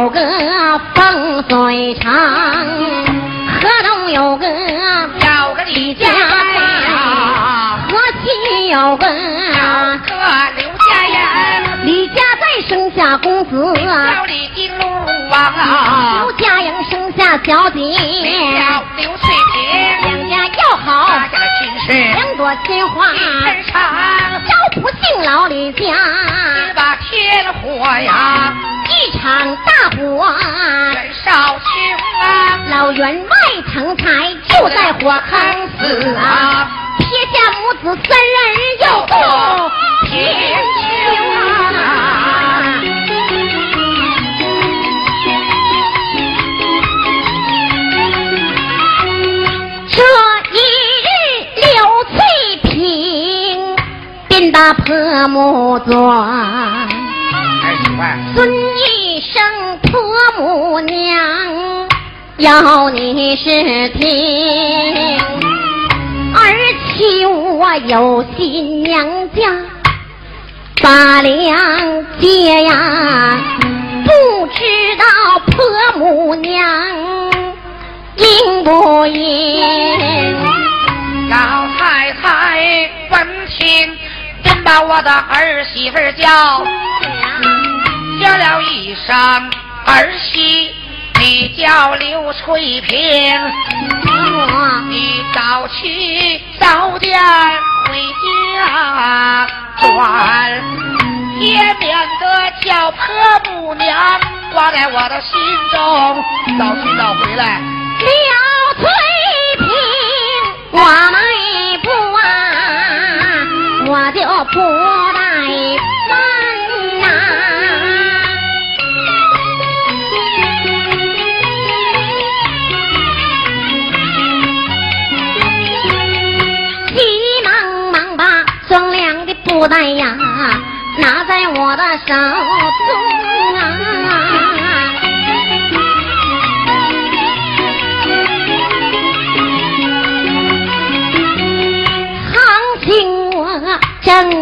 有个风水场，河东有个有个李家庄，河西有个个刘家人，李家再生下公子，叫李金龙王啊，刘家营生下小姐，叫刘翠萍，两家要好，两朵金花，招不进老李家，只把天火呀，一场大火。人少穷啊，老员外成才就在火坑死啊！撇下母子三人又不贫穷便把婆母做。儿媳妇，孙一声婆母娘，要你是听。儿媳我有新娘家把良结呀，不知道婆母娘应不应？老太太闻听，便把我的儿媳妇叫，叫了一声儿媳，你叫刘翠萍。你早去早点回家转，也免得叫婆母娘挂在我的心中。早去早回来，刘翠萍，我们，就不怠慢呐、急忙忙把装粮的布袋呀拿在我的手中。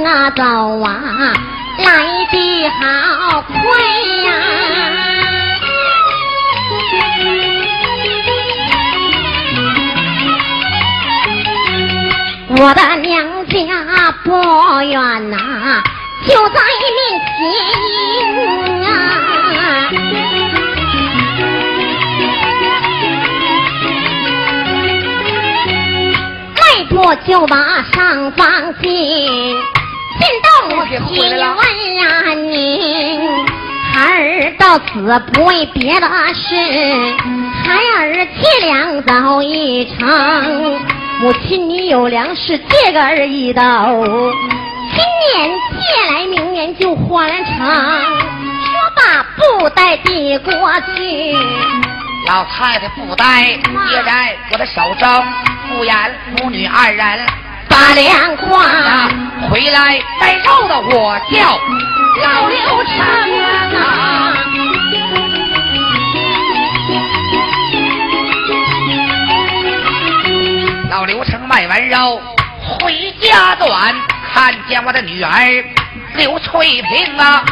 啊走啊，来的好快呀、我的娘家不远呐、就在面前我就把上房进，进到母亲问呀您，孩儿到此不为别的事，孩儿借粮走一程。母亲，你有粮食借个儿一斗，今年借来，明年就还成。说罢，不带递过去。老太太布袋接在我的手中，不然母女二人把粮花啊回来带肉的我叫老刘成啊。老刘成卖完肉回家短，看见我的女儿刘翠萍啊，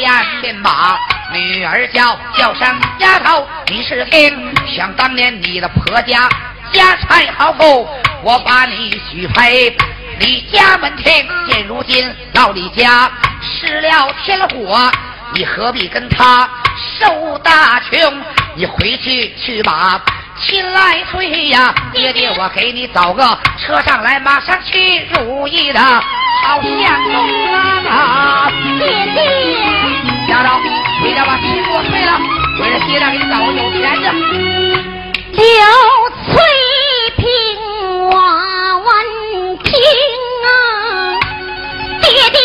言便把女儿叫叫声丫头，你是听？想当年你的婆家家财豪富，我把你许配李家门庭，现如今到李家失了天火，你何必跟他受大穷？你回去去吧亲来催呀，爹爹我给你找个车上来，马上去如意的好相公啊！爹爹，丫头，回家把亲给我退了，为了爹娘给你找个有钱的。刘翠萍，我问听啊，爹爹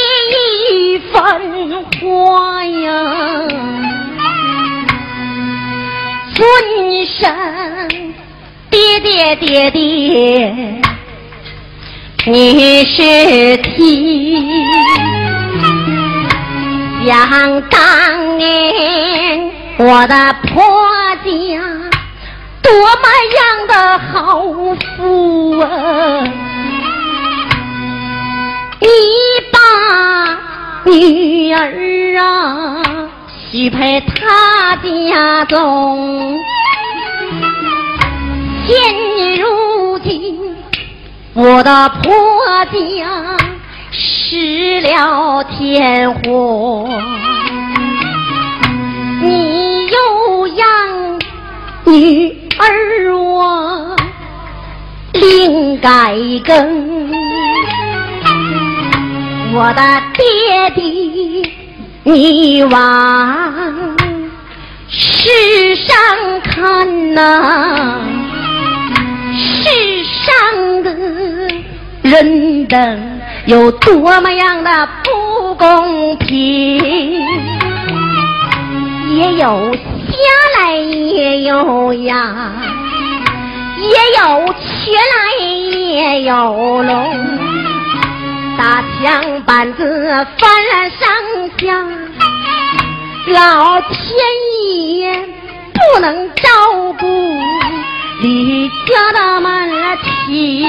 一番话呀，尊声爹爹爹，你是听。想当年我的婆家多么样的好福啊！你把女儿啊许配他家中。现如今，我的婆家失了天火，你又让女儿我另改更，我的爹爹你往世上看呐。世上的人等有多么样的不公平，也有瞎来也有呀，也有瘸来也有龙，大枪板子翻上下，老天爷不能照顾。李家大门亲，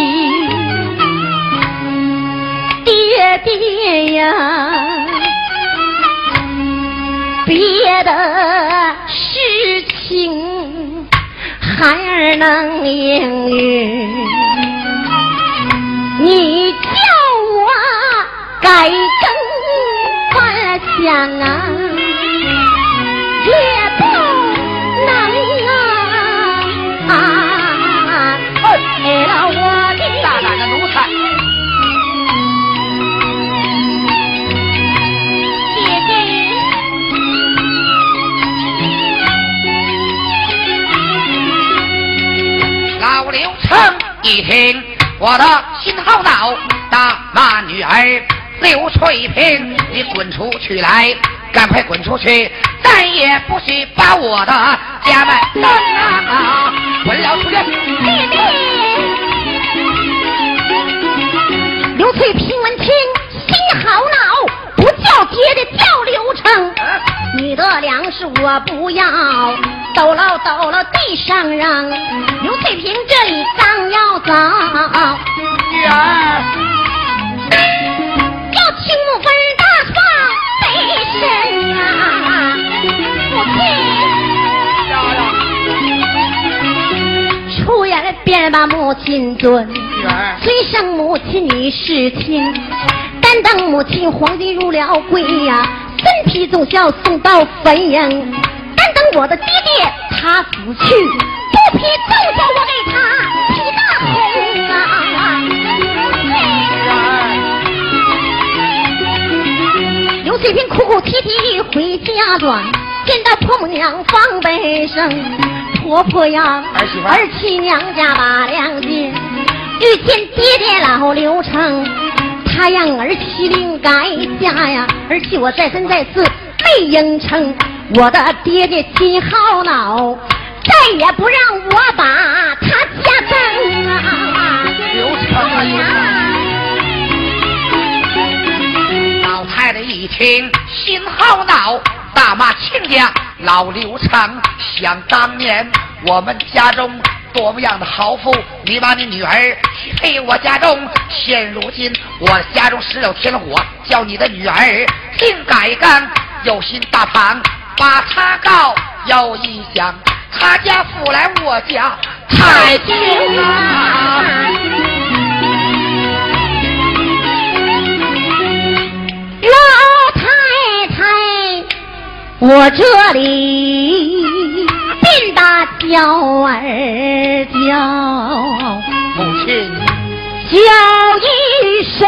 爹爹呀，别的事情孩儿能应允，你叫我改正方向啊，一听，我的心好恼，大骂女儿刘翠萍，你滚出去来，赶快滚出去，再也不许把我的家门登啊！滚了出去！刘翠萍闻听，心好恼，不叫爹的叫刘成。你的粮食我不要，抖了抖了地上扔。刘翠萍这里刚要走，女儿要青木分大放背身呀，母亲。出言便把母亲尊。虽生母亲你是亲，但当母亲皇帝入了闺呀，身体总要送到坟茔。但等我的爹爹他死去，不批奏叫我给他披大红啊！刘翠萍哭哭啼啼回家转，见到婆母娘放悲声，婆婆呀，儿媳娘家把两件。遇见爹爹老刘成，他让儿媳另改嫁呀，儿媳我再三再四没应承，我的爹爹心好恼，再也不让我把他家登啊！刘成呀！老太太一听心好恼，大骂亲家老刘成，想当年我们家中。多么样的豪富！你把你女儿许配我家中，现如今我家中失了天火，叫你的女儿定改干，有心大胖把他告，又一想他家富来我家太近了。老太太，我这里。便把娇儿叫，母亲叫一声，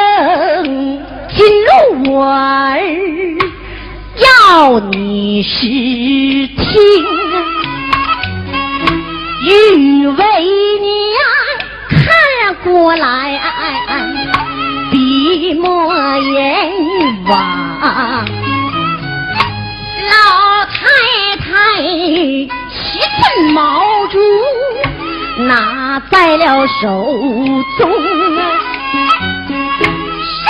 金鹿儿要你试听，玉为娘看过来，闭目眼望，老太太。一寸毛竹拿在了手中，上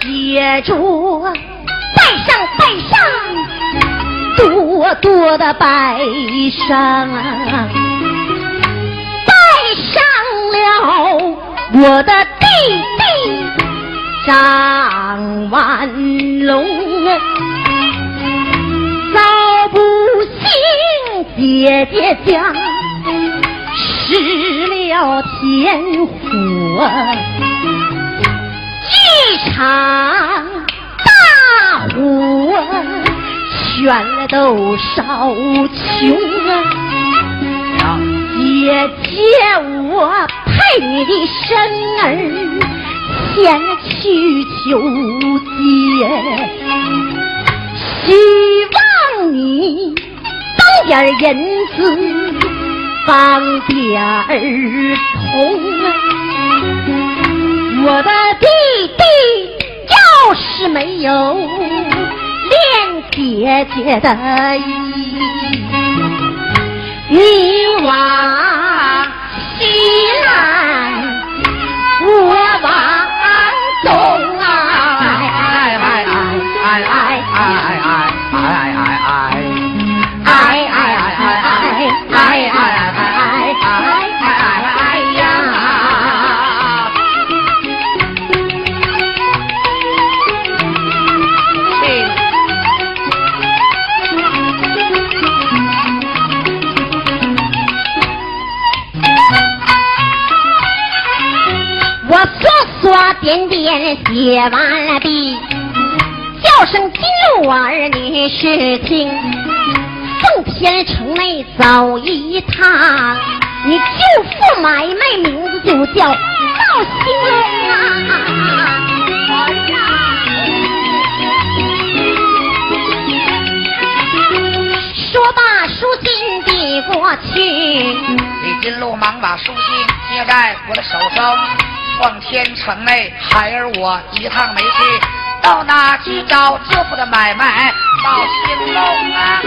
写着“拜上拜上，多多的拜上，拜上了我的弟弟张万龙，早。听姐姐家失了天火，一场大火全都烧穷啊！姐姐，我陪你的神儿前去求姐，希望你点银子。帮点儿童！我的弟弟要是没有恋姐姐的意，你往写完了毕，叫声金鹿儿女是听，奉天城内走一趟，你舅父买卖名字就叫赵兴啊！说罢书信递过去，李金鹿忙把书信接在我的手中。奉天城内，孩儿我一趟没去，到那去找舅父的买卖到兴隆啊！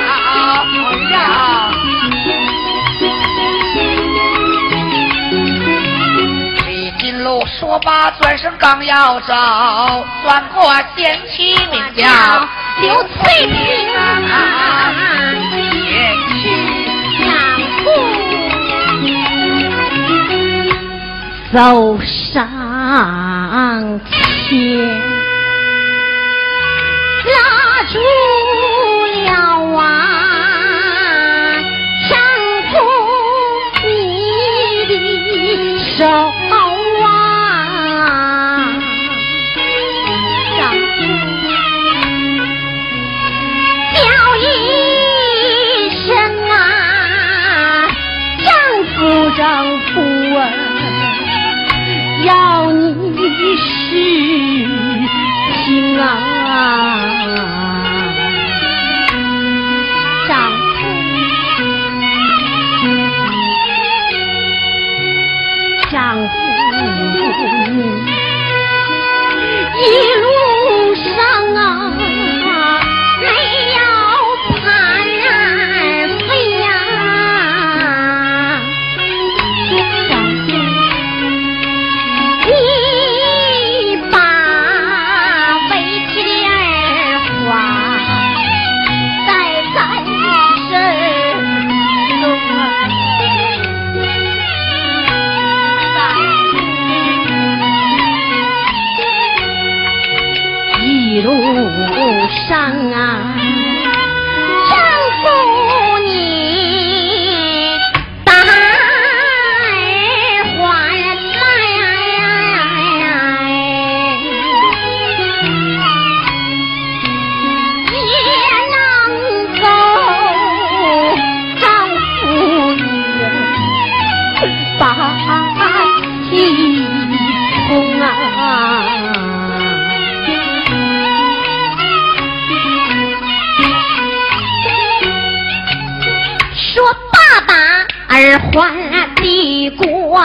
李金路说罢，转身刚要走，转过贤妻名叫刘翠萍啊，走上前，拉住了啊，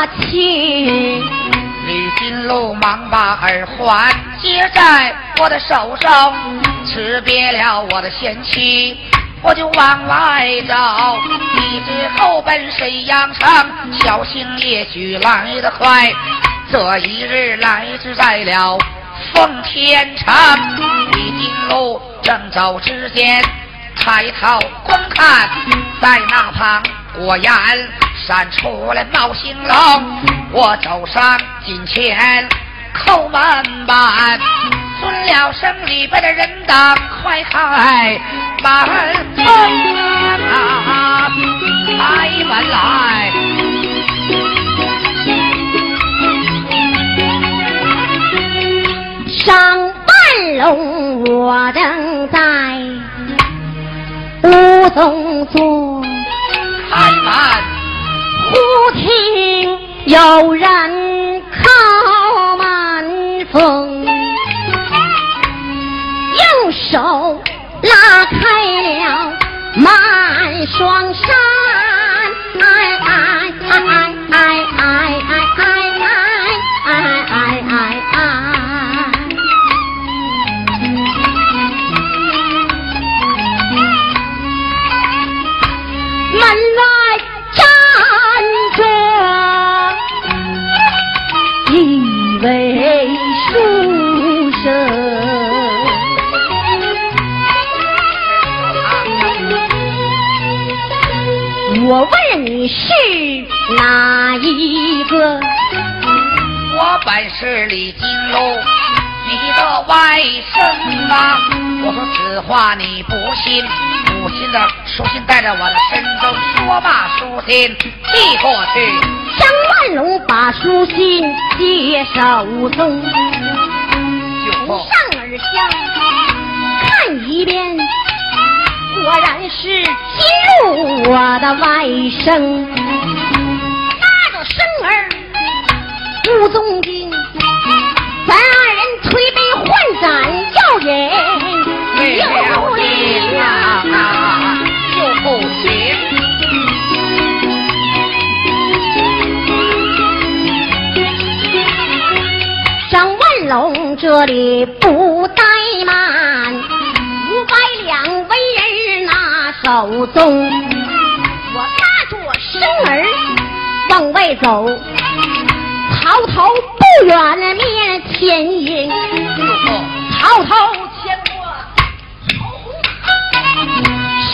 过去，李金路忙把耳环接在我的手上，辞别了我的贤妻，我就往外走，一直后奔沈阳城，小心也许来得快。这一日来至在了奉天城，李金路正走之间，抬头观看，在那旁果然。闪出来闹兴龙，我走上近前叩门板，尊了声里边的人等快开门啊！开门来。上半龙我正在屋中坐，开门，忽听有人叩门风，用手拉开了满双纱，你是哪一个？我本是李金龙，你的外甥啊！我说此话你不信，不信的书信带在我的身中，说罢书信递过去。张万龙把书信接手中，就说上而下看一遍，果然是金入我的外甥，拉着生儿屋中进，咱二人推杯换盏要饮为了有你理啊呀。就不行。张万龙这里不走中，我拉着生儿往外走，曹操不远面前迎，曹操牵过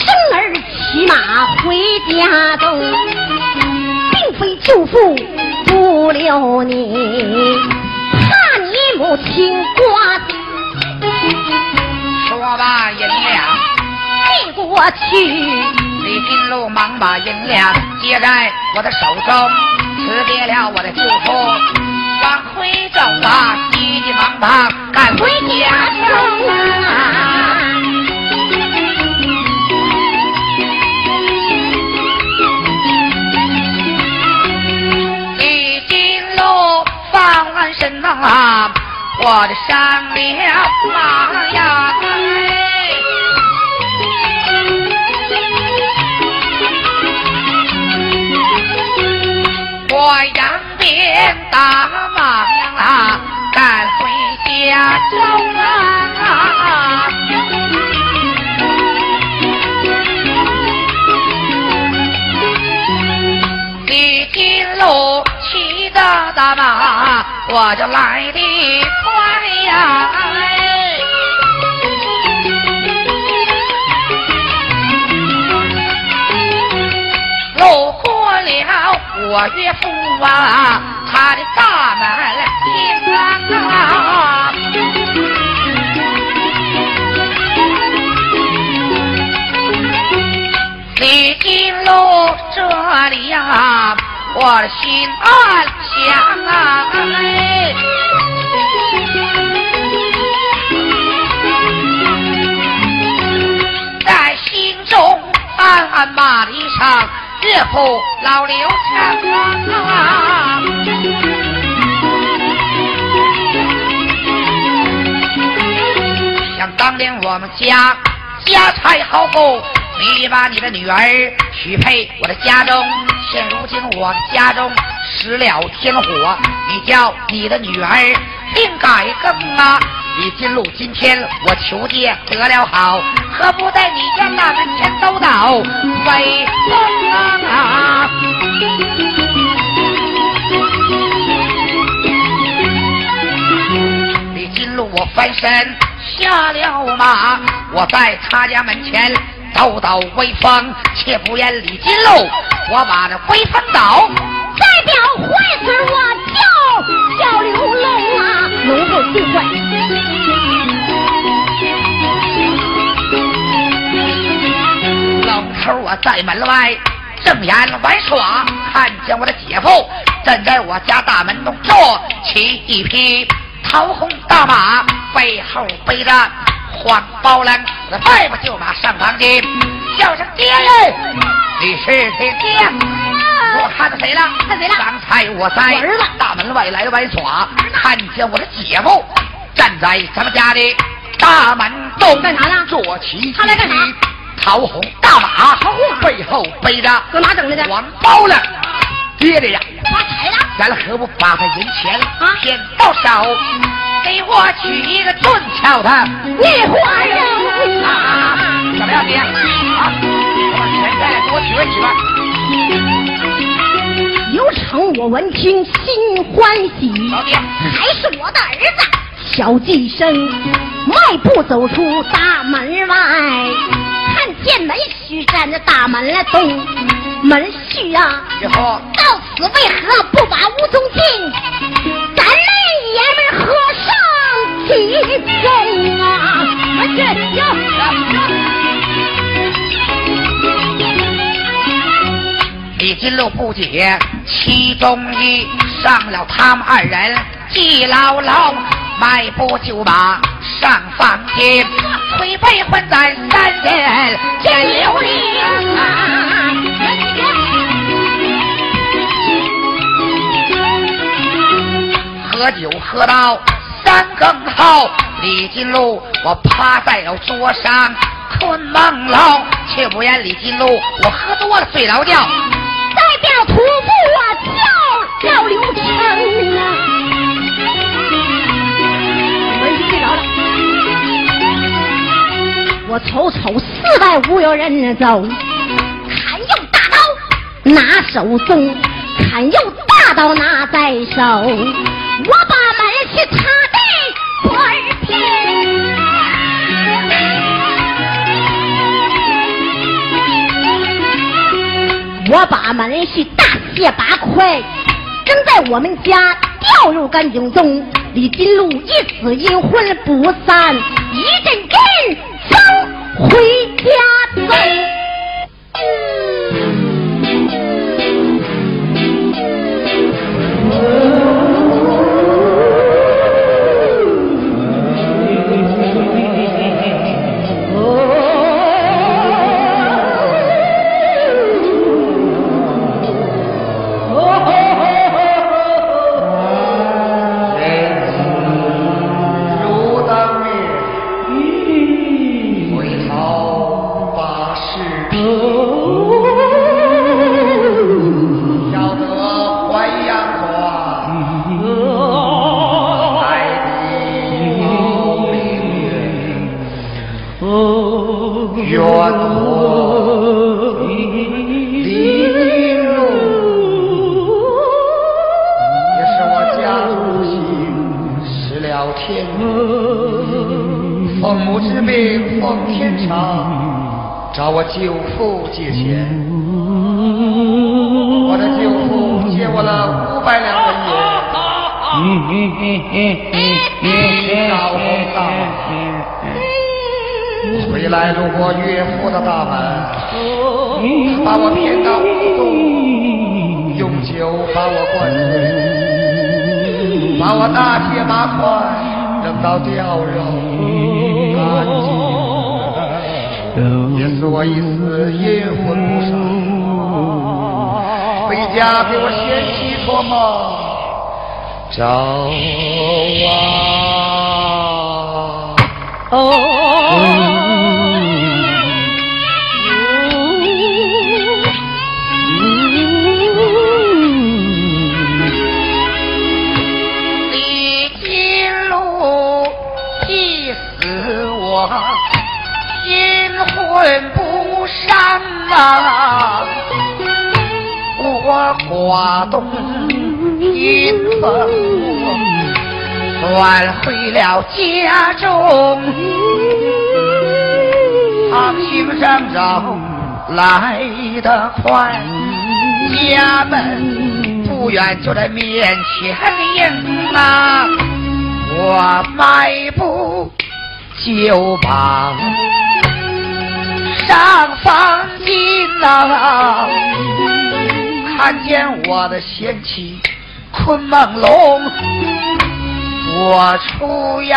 生儿骑马回家中，并非舅父不留你，怕你母亲挂说罢银两，递我去。李金路忙把银两接在我的手中，辞别了我的舅父，往回走啊，急急忙忙赶回家中啊。李金路放完身啊，我的上了马呀。我扬鞭打马啊，赶回家庄啊。李金龙骑着大马，我就来得快呀。我岳父啊，他的大门厅啊。李金路这里呀、我的心暗想啊，哎在心中暗暗骂了一声岳父老刘强啊。想当年我们家家财豪富，你把你的女儿许配我的家中，现如今我家中失了天火，你叫你的女儿定改更啊！李金路，今天我求爹得了好，何不在你家大门前走倒威风啊？李金路，我翻身下了马，我在他家门前走倒威风，且不言李金路，我把这威风倒。代表坏事我叫叫刘龙啊，龙凤最坏。头我在门外正眼玩耍，看见我的姐夫站在我家大门中坐骑一匹桃红大马，背后背着黄包篮，迈步就马上房间，叫声爹嘞！你是谁爹？我看到谁了？看谁了？刚才我在儿子大门外来玩耍，看见我的姐夫站在咱们家的大门洞，干啥呢坐骑他来干啥？桃红大马，背后背着搁哪整来的？黄包了，爹的呀！发财了？咱何不把他银钱啊骗到手，给我娶一个俊俏的你花人啊？怎么样，爹？啊，我把钱再来给我娶个媳妇儿。有成我闻听心欢喜，老爹，还是我的儿子。小计生迈步走出大门外，看见门虚站在大门了东。门虚啊，到此为何不把吴宗进？咱们爷们儿和尚提针啊！李金禄不解其中一，上了他们二人记牢牢，迈步就马上房间，腿被混在三人见流连。喝酒喝到三更后，李金禄我趴在了桌上困梦喽，却不言李金禄我喝多了睡着觉。代表徒步啊，叫叫刘成啊！瞅瞅四外无有人走，砍用大刀拿手中，砍用大刀拿在手，我把门去他的破儿我把门去大卸八块，扔在我们家，掉入干井中。李金禄一死阴魂不散，一阵阵走回家走。母之命，奉天长，找我舅父借钱。我的舅父借我了五百两银子，高红大马，回来路过岳父的大门，把我骗到屋中，用酒把我灌醉，把我大卸八块扔到吊肉也是我一丝阴魂不散，回家给我掀起托梦，找啊。李我刮动阴风，转回了家中，行行正正来得快，家门不远就在面前迎啊！我迈步就把上房进啊！看见我的贤妻困梦龙，我出言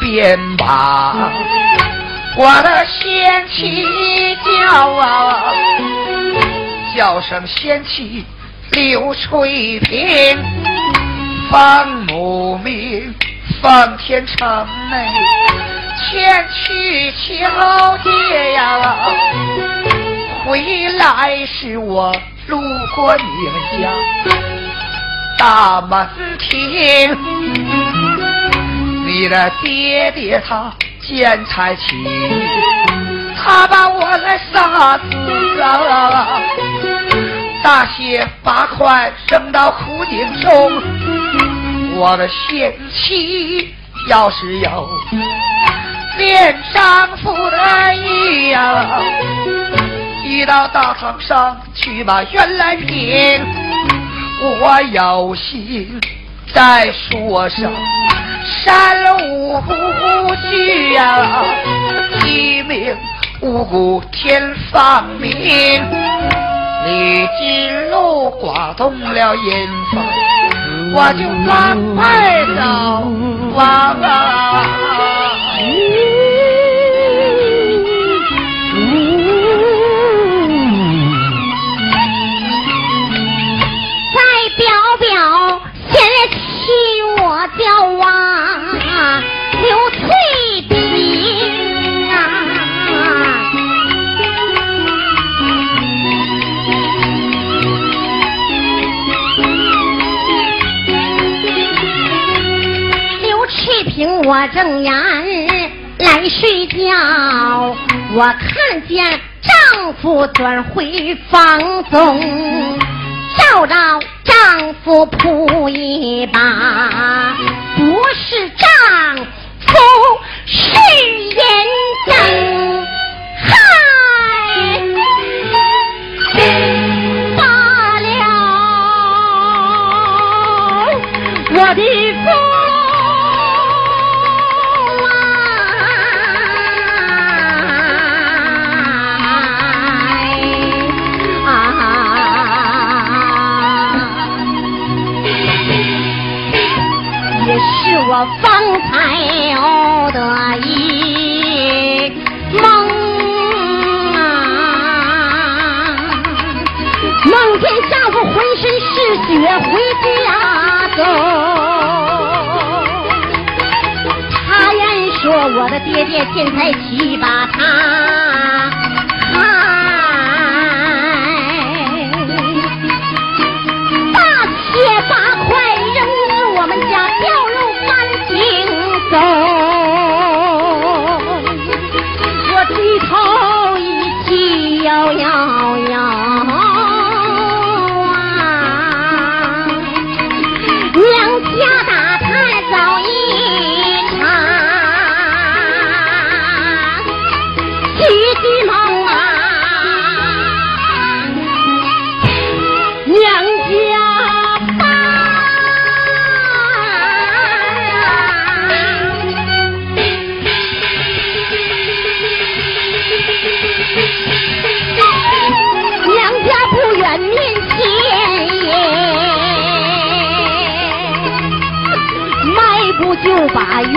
便把我的贤妻叫啊，叫声贤妻刘翠萍，方母命奉天成内前去求爹呀，回来时我。路过你们家大门厅，你的爹爹他见财起，他把我来杀死啊！大卸八块扔到苦井中，我的贤妻要是有恋丈夫的意呀。一到大堂上去把原来评，我有心再说声山无辜去呀，一命无辜天放明，李金路刮动了银发，我就反派走。我睁眼来睡觉，我看见丈夫转回房中，照着丈夫扑一把，不是丈夫是眼睁，嗨，罢了，我的方才有得一梦啊，梦见丈夫浑身是血回家走，他言说我的爹爹现在七八他。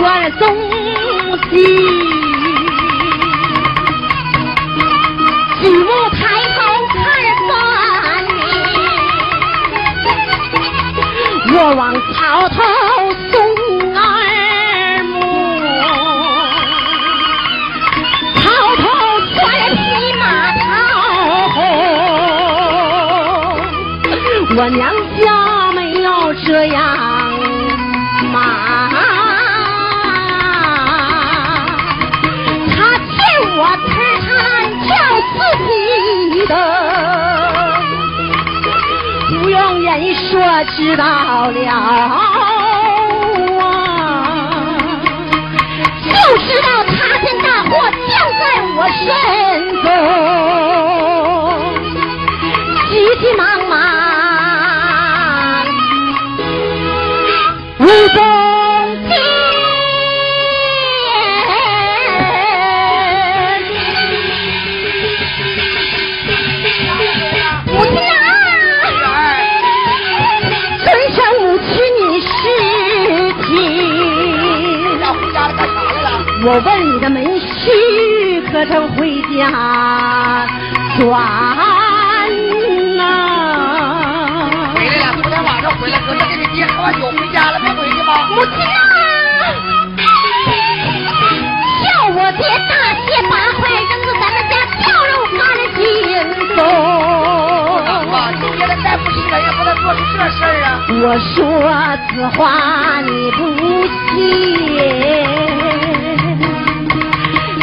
把远东西，举目抬头看三年，我往草头送二母，草头穿匹马头我娘说知道了啊，就知道塌天大祸降在我身中，急急忙忙，武功。我问你的门婿可曾回家转呐？回来了，昨天晚上回来，哥哥给你爹喝完酒回家了，没回去吗？母亲啊，叫我爹大卸八块，扔到咱们家跳肉干净走。啊，你爹的再不信人，也不能做出这事儿啊！我说此话你不信。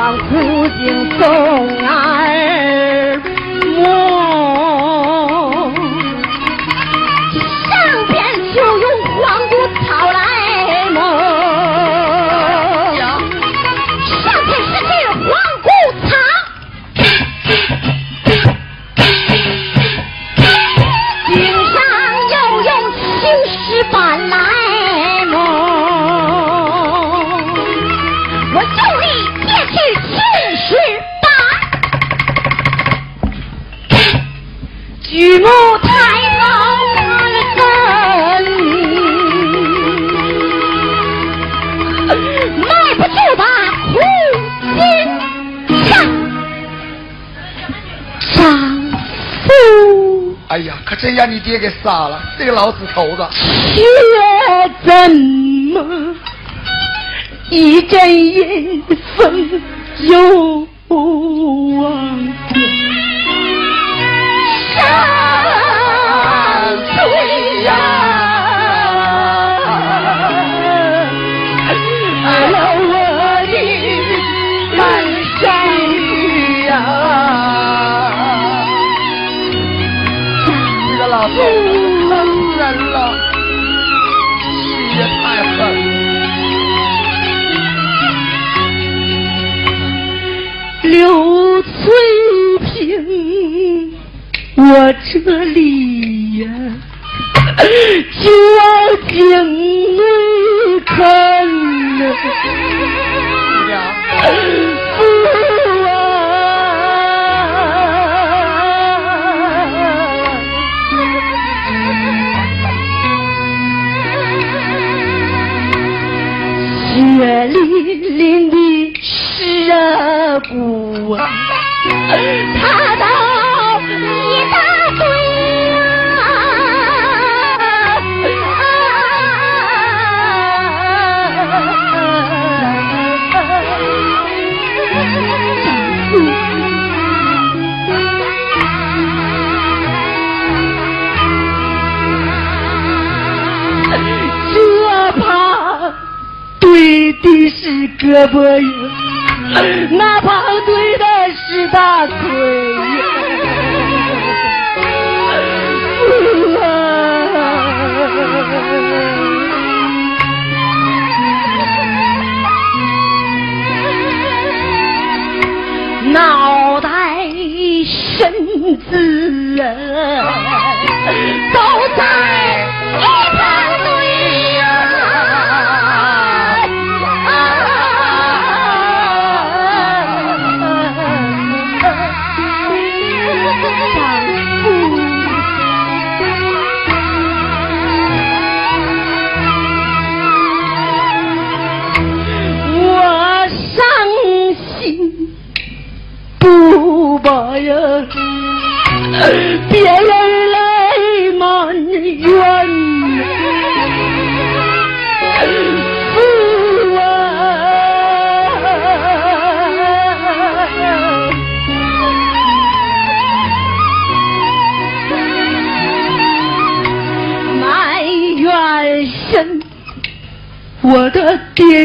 当苦尽送儿谁让你爹给杀了，这个老死头子！却怎么一阵阴风又我这里呀，究竟你看呢？的是胳膊硬，那旁对的是大腿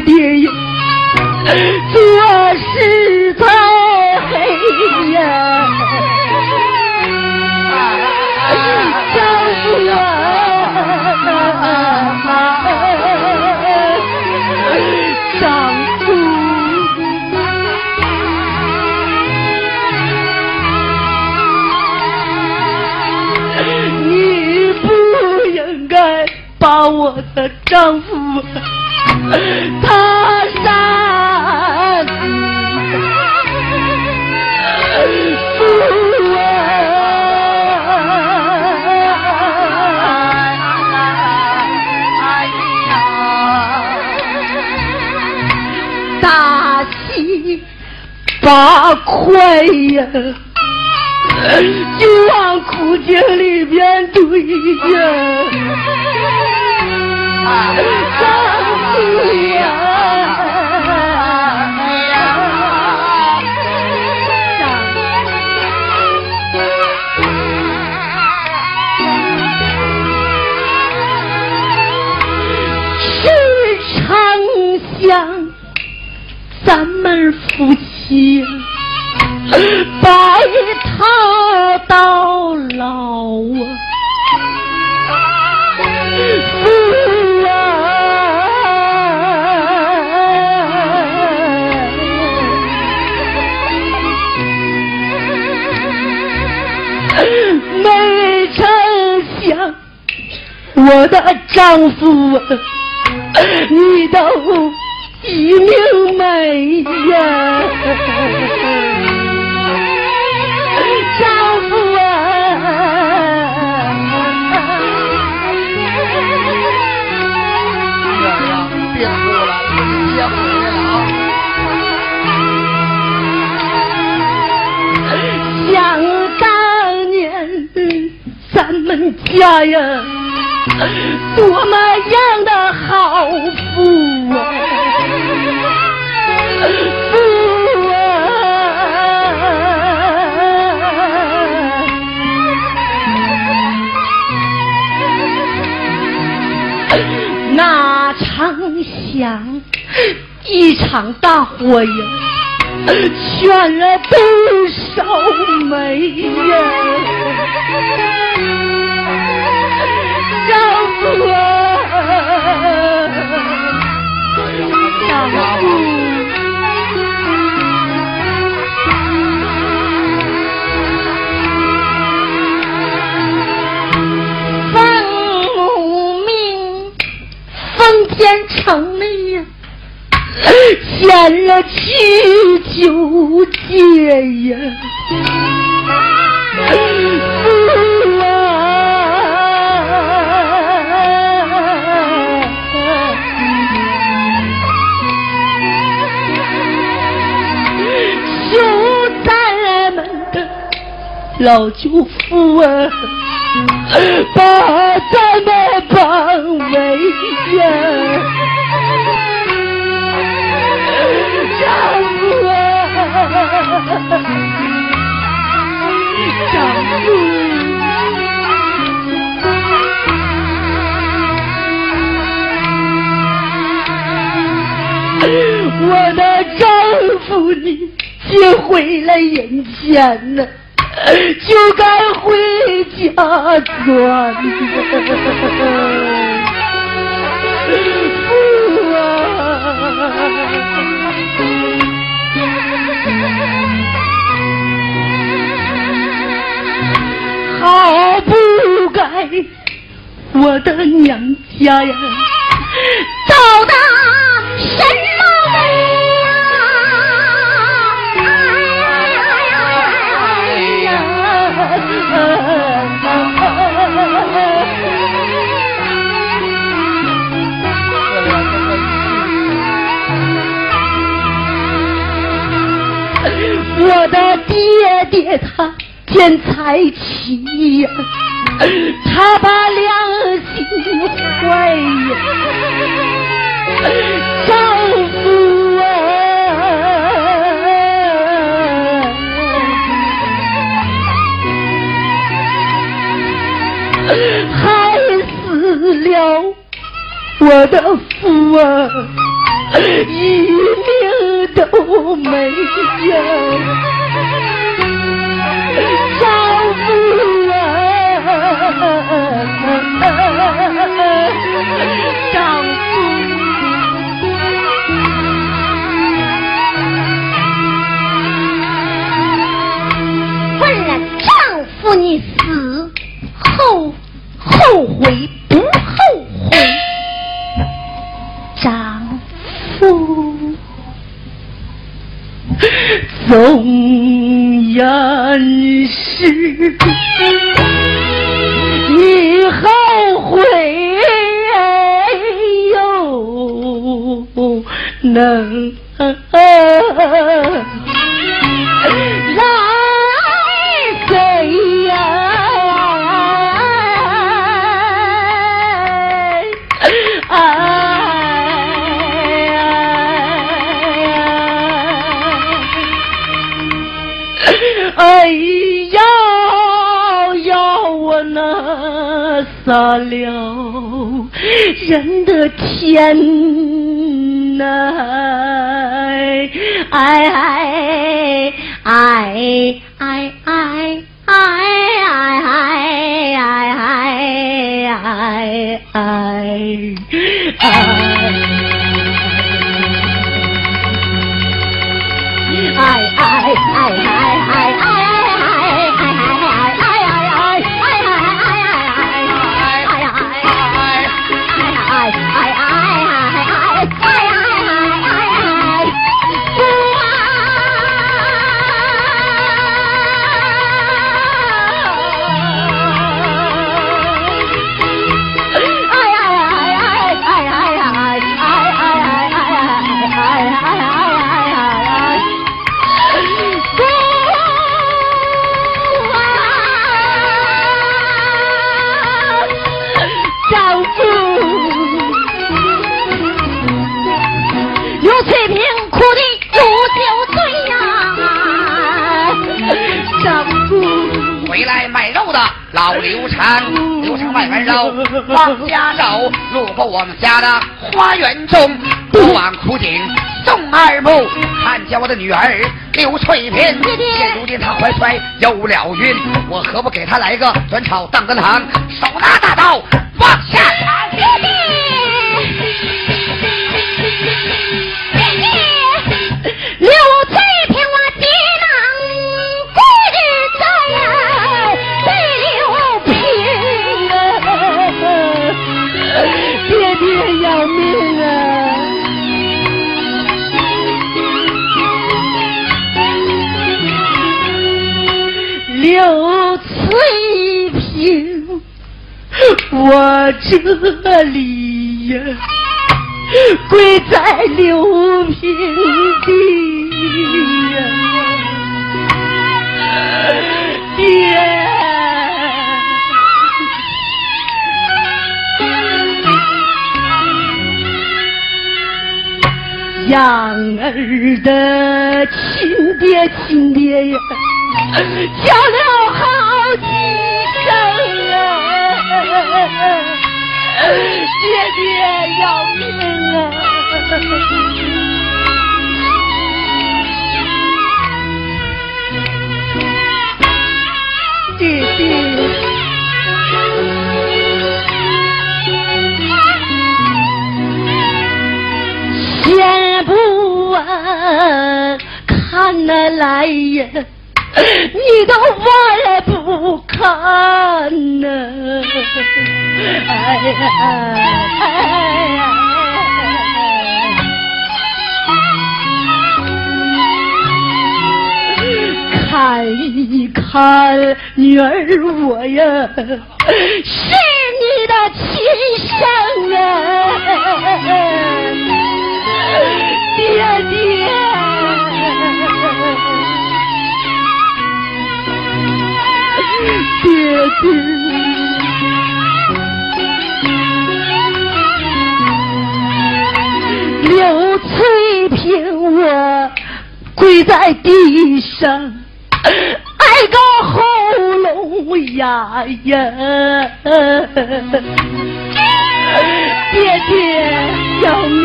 的 就往枯井里边堆呀，丈夫呀，时常想咱们夫妻。我的丈夫，你都一命没呀！丈夫啊！女儿呀，别哭了，别哭了啊！想当年咱们家呀，多么样的好富啊！富啊！哪常想一场大火呀，全了多少煤呀！丈夫啊，丈夫。奉母命，封建城里呀，献了七九节呀，老舅父啊，把咱们帮围呀。丈夫啊，丈夫，我的丈夫，你接回来人间呢，就该回家转。父啊！好不该我的娘家呀，他见财气呀，他把良心坏呀，丈夫啊。害死了我的夫啊，一命都没有。丈夫，为了丈夫你死后后悔不后悔？丈夫纵然是你害。又能让？哎呀呀，我那撒了人的天呐！哎哎哎哎哎老刘长，刘长外边绕，往家走。路过我们家的花园中，不往枯井送二目。看见我的女儿刘翠萍，现如今她怀揣有了孕，我何不给她来个转草当个堂，手拿大刀往下我这里呀，跪在刘平地呀，爹，养儿的亲爹亲爹呀。叫了好爹要命啊！弟弟。先不、啊、看那来人。你都忘了不看呢？哎呀！看一看女儿我呀，是你的亲生啊，爹爹。爹爹，刘翠萍，我跪在地上，挨个喉咙哑呀！爹爹，要命！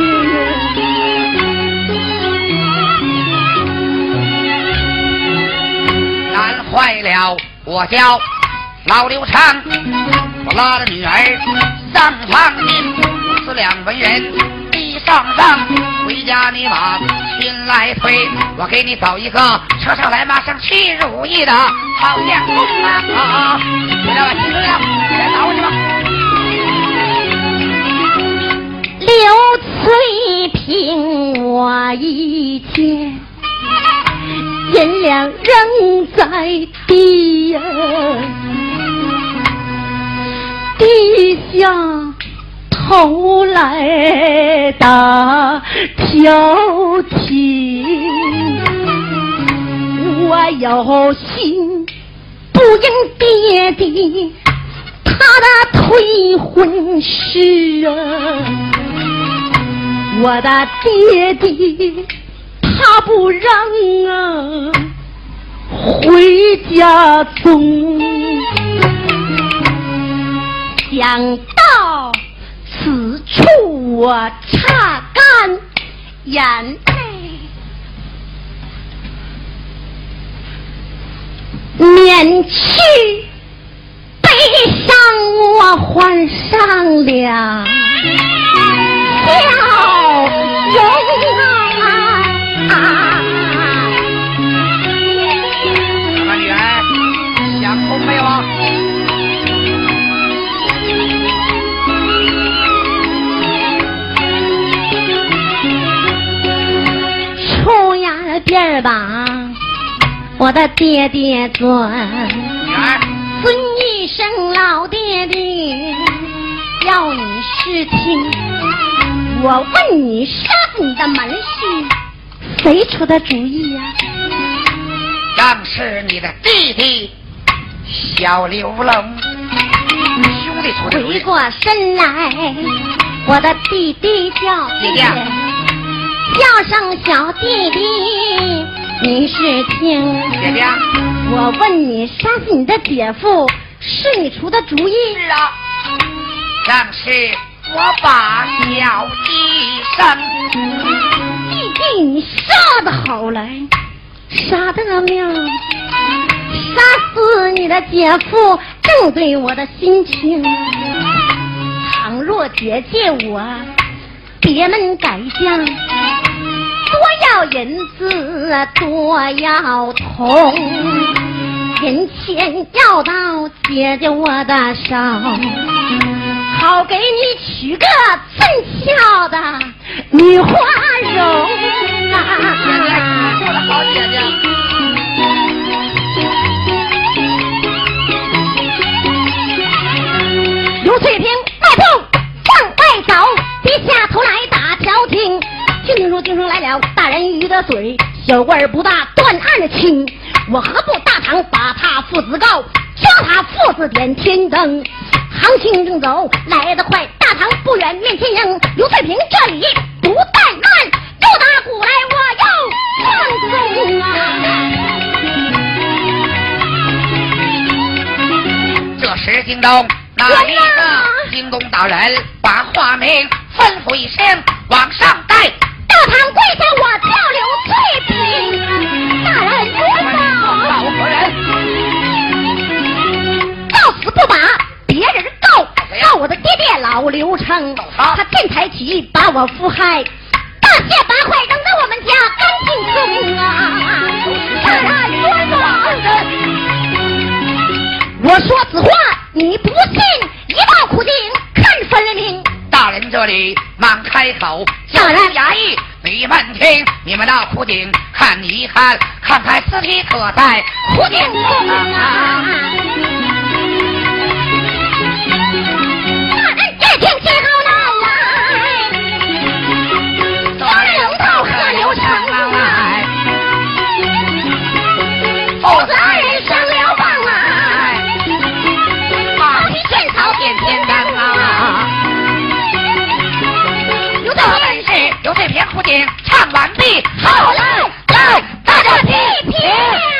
难坏了。我叫老刘昌，我拉着女儿上房进，四两文人地上上，回家你把亲来推，我给你找一个车上来马上去如意的好相公啊！回来吧，亲姑娘，你来找我去吧。刘翠萍，我一见。银两扔在地呀，低下头来打挑剔，我有心不应爹的他的退婚事啊，我的爹爹。他不让啊回家中，想到此处我擦干眼泪，免去悲伤，我换上了笑容呀边吧，我的爹爹尊，尊一声老爹爹，要你实情。我问你，杀死你的门婿，谁出的主意呀？正是你的弟弟小刘龙兄弟出的主意。回过身来，我的弟弟叫姐姐叫声小弟弟，你是听？姐姐，我问你，杀死你的姐夫是你出的主意？是啊，正是我把小医生。弟弟，你杀的好来，杀得妙！杀死你的姐夫，正对我的心情。倘若姐姐我别门改嫁，多要银子，多要铜，银钱要到姐姐我的手。好给你娶个俊俏的女花容姐姐，啊！你说的好，姐姐。刘翠萍迈步向外走，低下头来打调停。听听说听说来了大人鱼的嘴，小官儿不大断案的情。我何不大堂把他父子告，教他父子点天灯。行情正走，来得快，大堂不远面前迎。刘翠萍这里不怠慢，又打鼓来我又放纵啊！这时惊动那一个京东大人，把话名吩咐一声，往上带。大堂跪下，我叫刘翠萍，大人冤枉！老夫人，到死不把别人告，告我的爹爹老刘成，他见财起意把我扶害，大卸八块扔在我们家干净中啊！大人冤枉！我说此话你不信，一道苦境看分明。大人这里忙开口叫人衙役，你们听，你们到府顶看一看，看看尸体可在府顶中啊！大人一听之后闹来，抓龙套喝留城来，否则。完毕，好嘞，来，大家听一听。